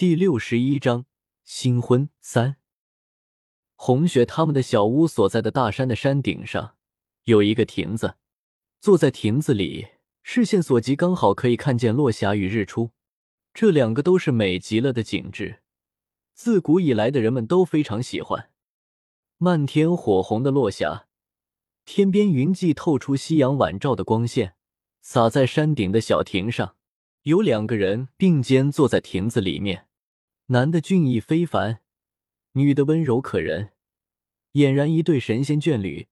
第六十一章新婚三。红雪他们的小屋所在的大山的山顶上有一个亭子，坐在亭子里，视线所及，刚好可以看见落霞与日出，这两个都是美极了的景致。自古以来的人们都非常喜欢。漫天火红的落霞，天边云际透出夕阳晚照的光线，洒在山顶的小亭上。有两个人并肩坐在亭子里面，男的俊逸非凡，女的温柔可人，俨然一对神仙眷侣。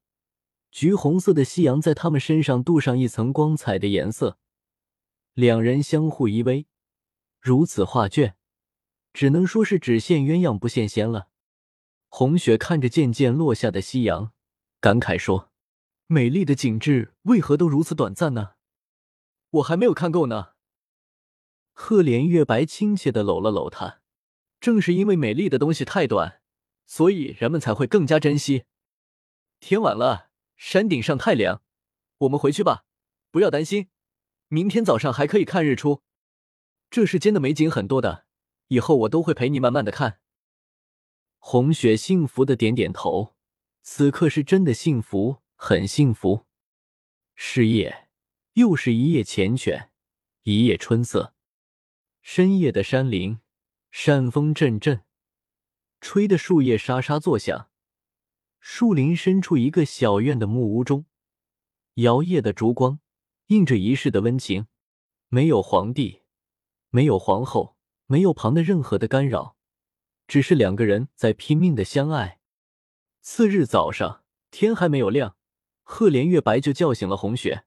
橘红色的夕阳在他们身上镀上一层光彩的颜色，两人相互依偎，如此画卷，只能说是只羡鸳鸯不羡仙了。红雪看着渐渐落下的夕阳，感慨说：“美丽的景致为何都如此短暂呢？我还没有看够呢。”赫连月白亲切的搂了搂她，正是因为美丽的东西太短，所以人们才会更加珍惜。天晚了，山顶上太凉，我们回去吧。不要担心，明天早上还可以看日出。这世间的美景很多的，以后我都会陪你慢慢的看。红雪幸福的点点头，此刻是真的幸福，很幸福。是夜，又是一夜缱绻，一夜春色。深夜的山林，山风阵阵，吹得树叶沙沙作响。树林深处，一个小院的木屋中，摇曳的烛光映着一世的温情。没有皇帝，没有皇后，没有旁的任何的干扰，只是两个人在拼命的相爱。次日早上，天还没有亮，赫连月白就叫醒了红雪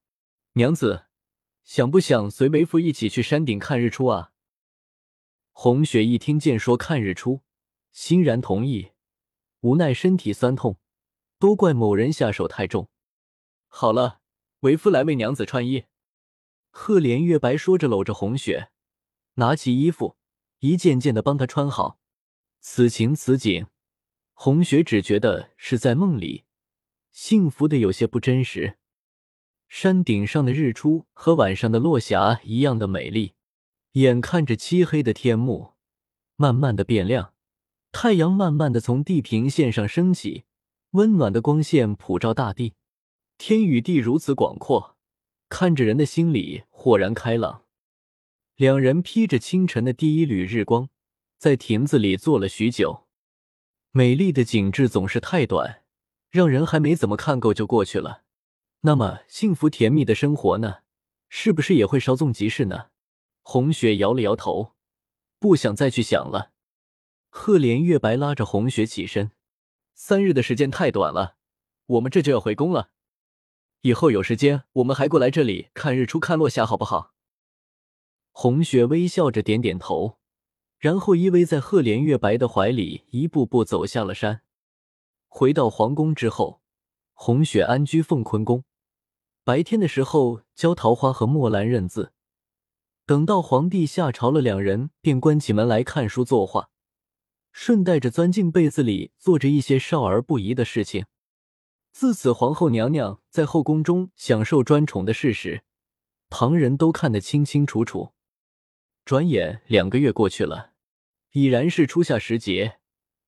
娘子，想不想随为夫一起去山顶看日出啊？红雪一听见说看日出，欣然同意。无奈身体酸痛，都怪某人下手太重。好了，为夫来为娘子穿衣。赫连月白说着，搂着红雪，拿起衣服，一件件的帮她穿好。此情此景，红雪只觉得是在梦里，幸福的有些不真实。山顶上的日出和晚上的落霞一样的美丽。眼看着漆黑的天幕慢慢的变亮，太阳慢慢的从地平线上升起，温暖的光线普照大地，天与地如此广阔，看着人的心里豁然开朗。两人披着清晨的第一缕日光，在亭子里坐了许久。美丽的景致总是太短，让人还没怎么看够就过去了。那么幸福甜蜜的生活呢？是不是也会稍纵即逝呢？红雪摇了摇头，不想再去想了。赫连月白拉着红雪起身，三日的时间太短了，我们这就要回宫了。以后有时间，我们还过来这里看日出、看落霞，好不好？红雪微笑着点点头，然后依偎在赫连月白的怀里，一步步走下了山。回到皇宫之后，红雪安居凤坤宫，白天的时候教桃花和墨兰认字。等到皇帝下朝了，两人便关起门来看书作画，顺带着钻进被子里做着一些少儿不宜的事情。自此，皇后娘娘在后宫中享受专宠的事实，旁人都看得清清楚楚。转眼两个月过去了，已然是初夏时节，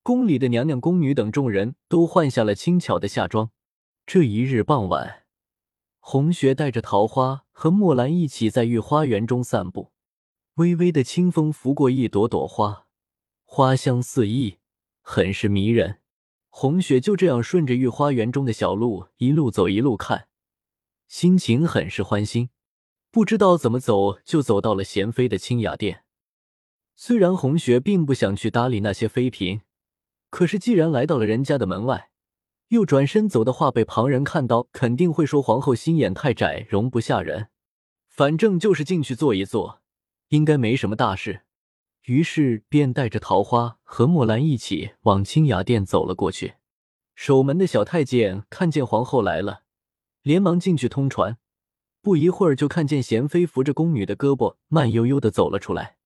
宫里的娘娘、宫女等众人都换下了轻巧的夏装。这一日傍晚。红雪带着桃花和墨兰一起在御花园中散步，微微的清风拂过一朵朵花，花香四溢，很是迷人。红雪就这样顺着御花园中的小路一路走一路看，心情很是欢欣。不知道怎么走，就走到了娴妃的清雅殿。虽然红雪并不想去搭理那些妃嫔，可是既然来到了人家的门外。又转身走的话，被旁人看到，肯定会说皇后心眼太窄，容不下人。反正就是进去坐一坐，应该没什么大事。于是便带着桃花和墨兰一起往清雅殿走了过去。守门的小太监看见皇后来了，连忙进去通传。不一会儿，就看见贤妃扶着宫女的胳膊，慢悠悠的走了出来。